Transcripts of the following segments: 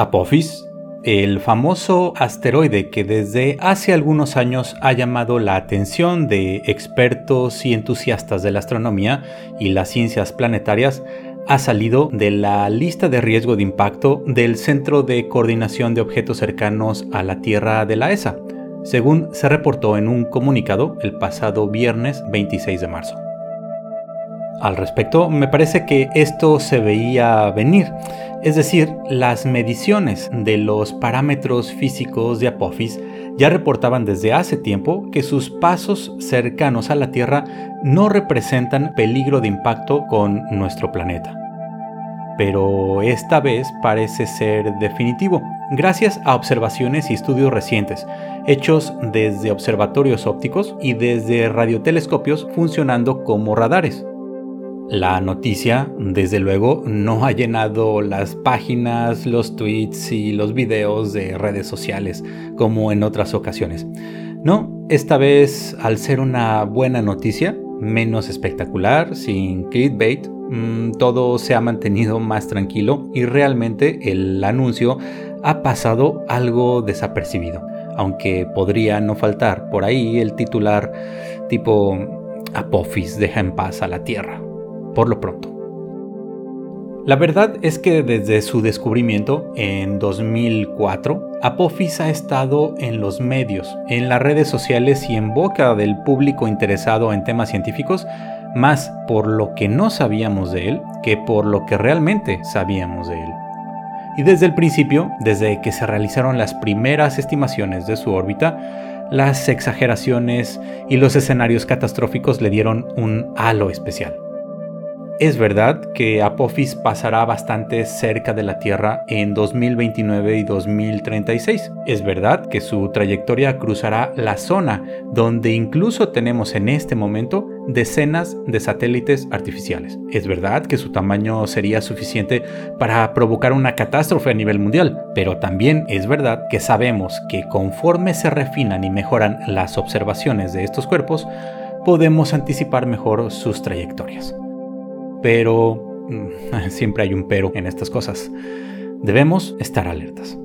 Apophis, el famoso asteroide que desde hace algunos años ha llamado la atención de expertos y entusiastas de la astronomía y las ciencias planetarias, ha salido de la lista de riesgo de impacto del Centro de Coordinación de Objetos Cercanos a la Tierra de la ESA, según se reportó en un comunicado el pasado viernes 26 de marzo. Al respecto, me parece que esto se veía venir, es decir, las mediciones de los parámetros físicos de Apophis ya reportaban desde hace tiempo que sus pasos cercanos a la Tierra no representan peligro de impacto con nuestro planeta. Pero esta vez parece ser definitivo, gracias a observaciones y estudios recientes, hechos desde observatorios ópticos y desde radiotelescopios funcionando como radares. La noticia, desde luego, no ha llenado las páginas, los tweets y los videos de redes sociales como en otras ocasiones. No, esta vez, al ser una buena noticia, menos espectacular, sin clickbait, mm, todo se ha mantenido más tranquilo y realmente el anuncio ha pasado algo desapercibido. Aunque podría no faltar por ahí el titular tipo Apophis deja en paz a la Tierra por lo pronto. La verdad es que desde su descubrimiento en 2004, Apophis ha estado en los medios, en las redes sociales y en boca del público interesado en temas científicos, más por lo que no sabíamos de él que por lo que realmente sabíamos de él. Y desde el principio, desde que se realizaron las primeras estimaciones de su órbita, las exageraciones y los escenarios catastróficos le dieron un halo especial. Es verdad que Apophis pasará bastante cerca de la Tierra en 2029 y 2036. Es verdad que su trayectoria cruzará la zona donde incluso tenemos en este momento decenas de satélites artificiales. Es verdad que su tamaño sería suficiente para provocar una catástrofe a nivel mundial, pero también es verdad que sabemos que conforme se refinan y mejoran las observaciones de estos cuerpos, podemos anticipar mejor sus trayectorias. Pero mm, siempre hay un pero en estas cosas. Debemos estar alertas.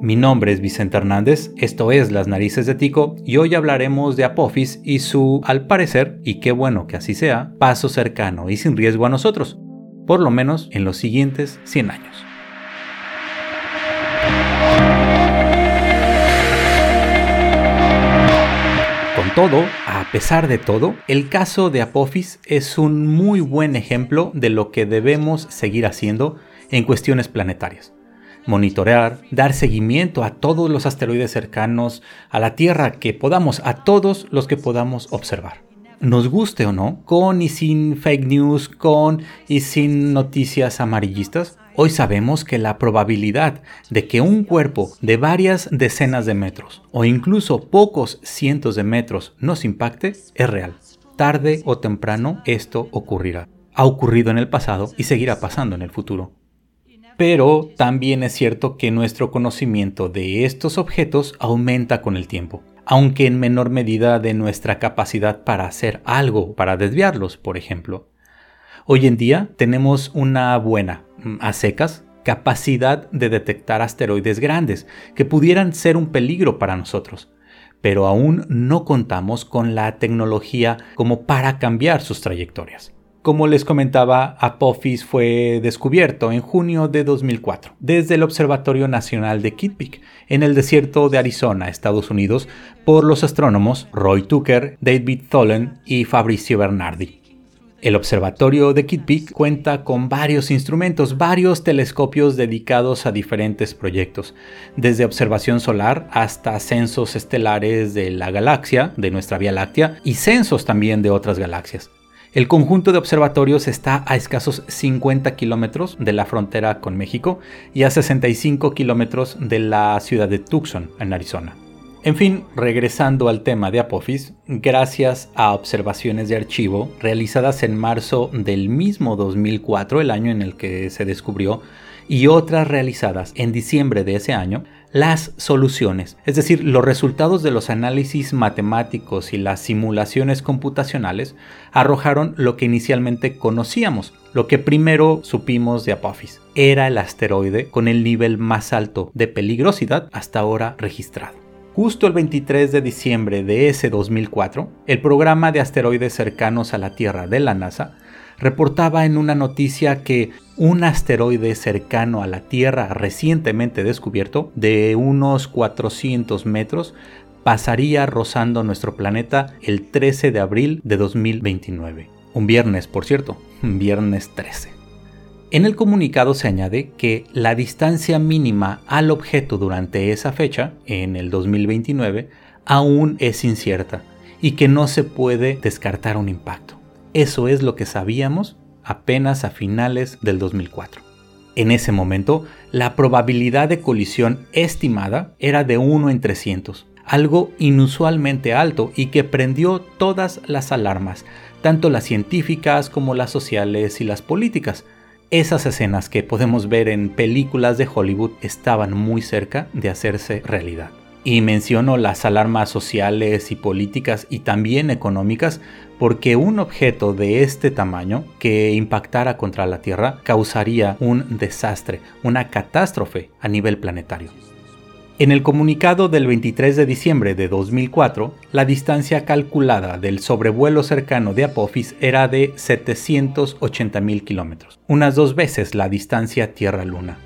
Mi nombre es Vicente Hernández, esto es Las Narices de Tico y hoy hablaremos de Apophis y su, al parecer, y qué bueno que así sea, paso cercano y sin riesgo a nosotros, por lo menos en los siguientes 100 años. Todo, a pesar de todo, el caso de Apophis es un muy buen ejemplo de lo que debemos seguir haciendo en cuestiones planetarias. Monitorear, dar seguimiento a todos los asteroides cercanos a la Tierra que podamos, a todos los que podamos observar. Nos guste o no, con y sin fake news, con y sin noticias amarillistas, Hoy sabemos que la probabilidad de que un cuerpo de varias decenas de metros o incluso pocos cientos de metros nos impacte es real. Tarde o temprano esto ocurrirá. Ha ocurrido en el pasado y seguirá pasando en el futuro. Pero también es cierto que nuestro conocimiento de estos objetos aumenta con el tiempo, aunque en menor medida de nuestra capacidad para hacer algo, para desviarlos, por ejemplo. Hoy en día tenemos una buena, Mm, a secas capacidad de detectar asteroides grandes que pudieran ser un peligro para nosotros, pero aún no contamos con la tecnología como para cambiar sus trayectorias. Como les comentaba, Apophis fue descubierto en junio de 2004 desde el Observatorio Nacional de Kitt en el desierto de Arizona, Estados Unidos, por los astrónomos Roy Tucker, David Tholen y Fabrizio Bernardi. El observatorio de Kitt Peak cuenta con varios instrumentos, varios telescopios dedicados a diferentes proyectos, desde observación solar hasta censos estelares de la galaxia, de nuestra Vía Láctea, y censos también de otras galaxias. El conjunto de observatorios está a escasos 50 kilómetros de la frontera con México y a 65 kilómetros de la ciudad de Tucson, en Arizona. En fin, regresando al tema de Apophis, gracias a observaciones de archivo realizadas en marzo del mismo 2004, el año en el que se descubrió, y otras realizadas en diciembre de ese año, las soluciones, es decir, los resultados de los análisis matemáticos y las simulaciones computacionales arrojaron lo que inicialmente conocíamos, lo que primero supimos de Apophis. Era el asteroide con el nivel más alto de peligrosidad hasta ahora registrado. Justo el 23 de diciembre de ese 2004, el programa de asteroides cercanos a la Tierra de la NASA reportaba en una noticia que un asteroide cercano a la Tierra recientemente descubierto, de unos 400 metros, pasaría rozando nuestro planeta el 13 de abril de 2029. Un viernes, por cierto, viernes 13. En el comunicado se añade que la distancia mínima al objeto durante esa fecha, en el 2029, aún es incierta y que no se puede descartar un impacto. Eso es lo que sabíamos apenas a finales del 2004. En ese momento, la probabilidad de colisión estimada era de 1 en 300, algo inusualmente alto y que prendió todas las alarmas, tanto las científicas como las sociales y las políticas. Esas escenas que podemos ver en películas de Hollywood estaban muy cerca de hacerse realidad. Y menciono las alarmas sociales y políticas y también económicas porque un objeto de este tamaño que impactara contra la Tierra causaría un desastre, una catástrofe a nivel planetario. En el comunicado del 23 de diciembre de 2004, la distancia calculada del sobrevuelo cercano de Apophis era de 780.000 kilómetros, unas dos veces la distancia Tierra-Luna.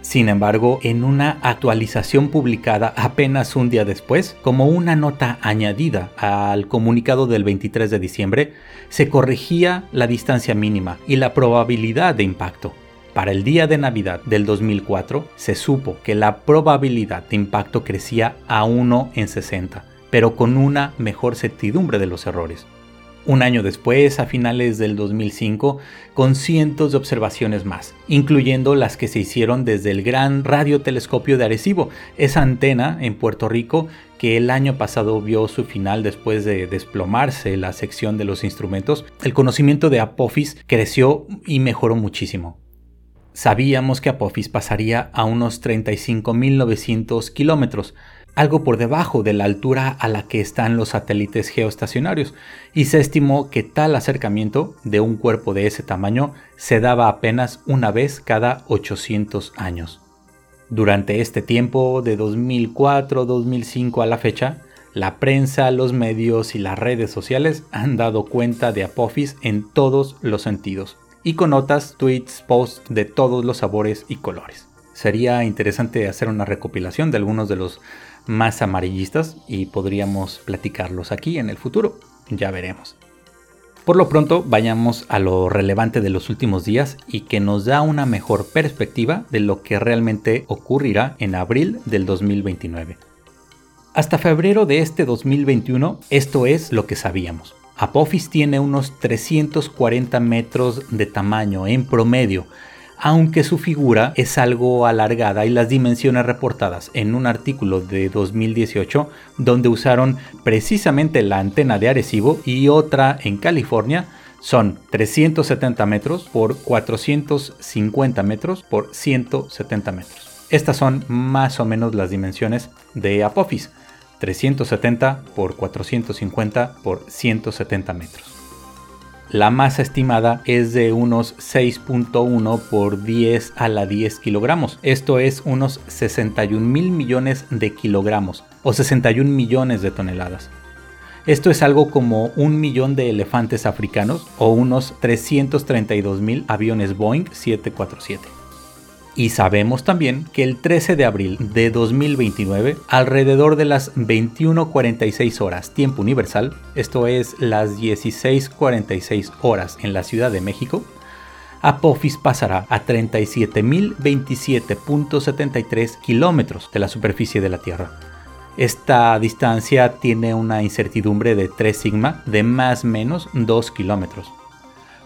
Sin embargo, en una actualización publicada apenas un día después, como una nota añadida al comunicado del 23 de diciembre, se corregía la distancia mínima y la probabilidad de impacto. Para el día de Navidad del 2004 se supo que la probabilidad de impacto crecía a 1 en 60, pero con una mejor certidumbre de los errores. Un año después, a finales del 2005, con cientos de observaciones más, incluyendo las que se hicieron desde el Gran Radiotelescopio de Arecibo, esa antena en Puerto Rico que el año pasado vio su final después de desplomarse la sección de los instrumentos, el conocimiento de Apophis creció y mejoró muchísimo. Sabíamos que Apophis pasaría a unos 35.900 kilómetros, algo por debajo de la altura a la que están los satélites geoestacionarios, y se estimó que tal acercamiento de un cuerpo de ese tamaño se daba apenas una vez cada 800 años. Durante este tiempo, de 2004-2005 a la fecha, la prensa, los medios y las redes sociales han dado cuenta de Apophis en todos los sentidos, y con notas, tweets, posts de todos los sabores y colores. Sería interesante hacer una recopilación de algunos de los más amarillistas y podríamos platicarlos aquí en el futuro. Ya veremos. Por lo pronto, vayamos a lo relevante de los últimos días y que nos da una mejor perspectiva de lo que realmente ocurrirá en abril del 2029. Hasta febrero de este 2021, esto es lo que sabíamos. Apophis tiene unos 340 metros de tamaño en promedio, aunque su figura es algo alargada y las dimensiones reportadas en un artículo de 2018 donde usaron precisamente la antena de Arecibo y otra en California son 370 metros por 450 metros por 170 metros. Estas son más o menos las dimensiones de Apophis, 370 por 450 por 170 metros. La masa estimada es de unos 6.1 por 10 a la 10 kilogramos. Esto es unos 61 mil millones de kilogramos o 61 millones de toneladas. Esto es algo como un millón de elefantes africanos o unos 332 mil aviones Boeing 747. Y sabemos también que el 13 de abril de 2029, alrededor de las 21.46 horas tiempo universal, esto es las 16.46 horas en la Ciudad de México, Apophis pasará a 37.027.73 kilómetros de la superficie de la Tierra. Esta distancia tiene una incertidumbre de 3 sigma de más menos 2 kilómetros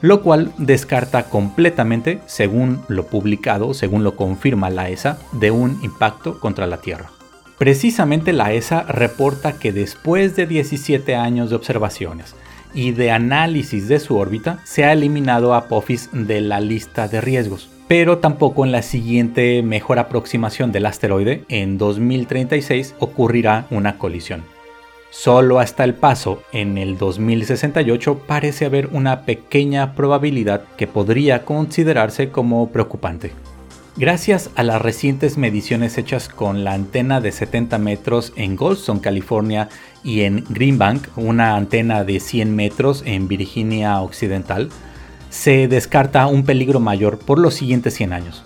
lo cual descarta completamente, según lo publicado, según lo confirma la ESA, de un impacto contra la Tierra. Precisamente la ESA reporta que después de 17 años de observaciones y de análisis de su órbita, se ha eliminado a Apophis de la lista de riesgos. Pero tampoco en la siguiente mejor aproximación del asteroide, en 2036, ocurrirá una colisión. Solo hasta el paso en el 2068 parece haber una pequeña probabilidad que podría considerarse como preocupante. Gracias a las recientes mediciones hechas con la antena de 70 metros en Goldstone, California, y en Greenbank, una antena de 100 metros en Virginia Occidental, se descarta un peligro mayor por los siguientes 100 años.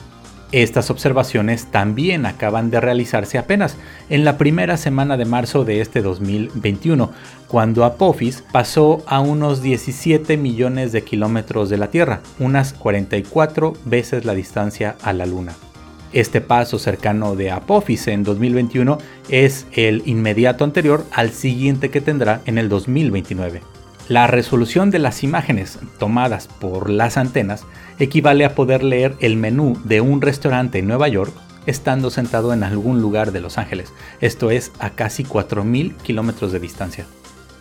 Estas observaciones también acaban de realizarse apenas en la primera semana de marzo de este 2021, cuando Apophis pasó a unos 17 millones de kilómetros de la Tierra, unas 44 veces la distancia a la Luna. Este paso cercano de Apophis en 2021 es el inmediato anterior al siguiente que tendrá en el 2029. La resolución de las imágenes tomadas por las antenas equivale a poder leer el menú de un restaurante en Nueva York estando sentado en algún lugar de Los Ángeles, esto es a casi 4.000 kilómetros de distancia.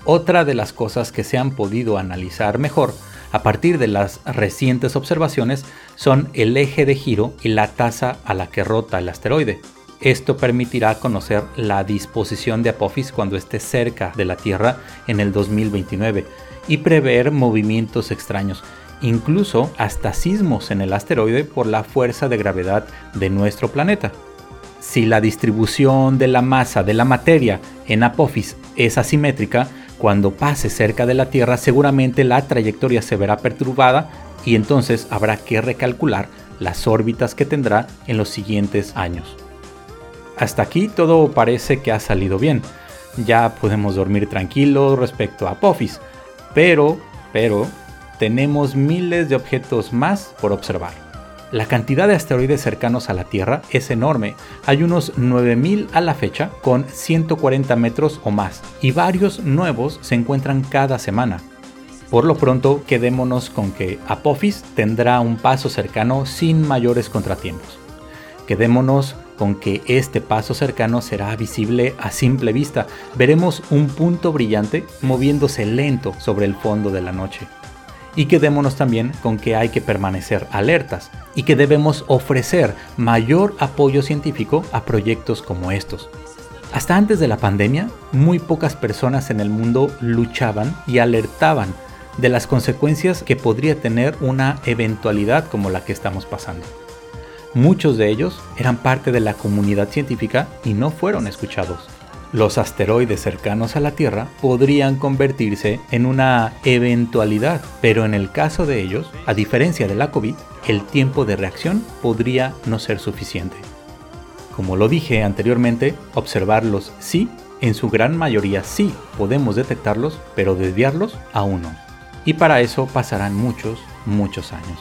Otra de las cosas que se han podido analizar mejor a partir de las recientes observaciones son el eje de giro y la tasa a la que rota el asteroide. Esto permitirá conocer la disposición de Apophis cuando esté cerca de la Tierra en el 2029 y prever movimientos extraños, incluso hasta sismos en el asteroide por la fuerza de gravedad de nuestro planeta. Si la distribución de la masa de la materia en Apophis es asimétrica, cuando pase cerca de la Tierra seguramente la trayectoria se verá perturbada y entonces habrá que recalcular las órbitas que tendrá en los siguientes años. Hasta aquí todo parece que ha salido bien. Ya podemos dormir tranquilos respecto a Apophis. Pero, pero, tenemos miles de objetos más por observar. La cantidad de asteroides cercanos a la Tierra es enorme. Hay unos 9000 a la fecha con 140 metros o más y varios nuevos se encuentran cada semana. Por lo pronto, quedémonos con que Apophis tendrá un paso cercano sin mayores contratiempos. Quedémonos con que este paso cercano será visible a simple vista. Veremos un punto brillante moviéndose lento sobre el fondo de la noche. Y quedémonos también con que hay que permanecer alertas y que debemos ofrecer mayor apoyo científico a proyectos como estos. Hasta antes de la pandemia, muy pocas personas en el mundo luchaban y alertaban de las consecuencias que podría tener una eventualidad como la que estamos pasando. Muchos de ellos eran parte de la comunidad científica y no fueron escuchados. Los asteroides cercanos a la Tierra podrían convertirse en una eventualidad, pero en el caso de ellos, a diferencia de la COVID, el tiempo de reacción podría no ser suficiente. Como lo dije anteriormente, observarlos sí, en su gran mayoría sí podemos detectarlos, pero desviarlos aún no. Y para eso pasarán muchos, muchos años.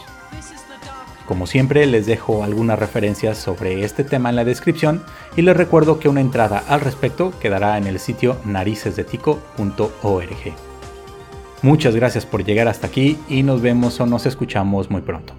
Como siempre les dejo algunas referencias sobre este tema en la descripción y les recuerdo que una entrada al respecto quedará en el sitio naricesdetico.org. Muchas gracias por llegar hasta aquí y nos vemos o nos escuchamos muy pronto.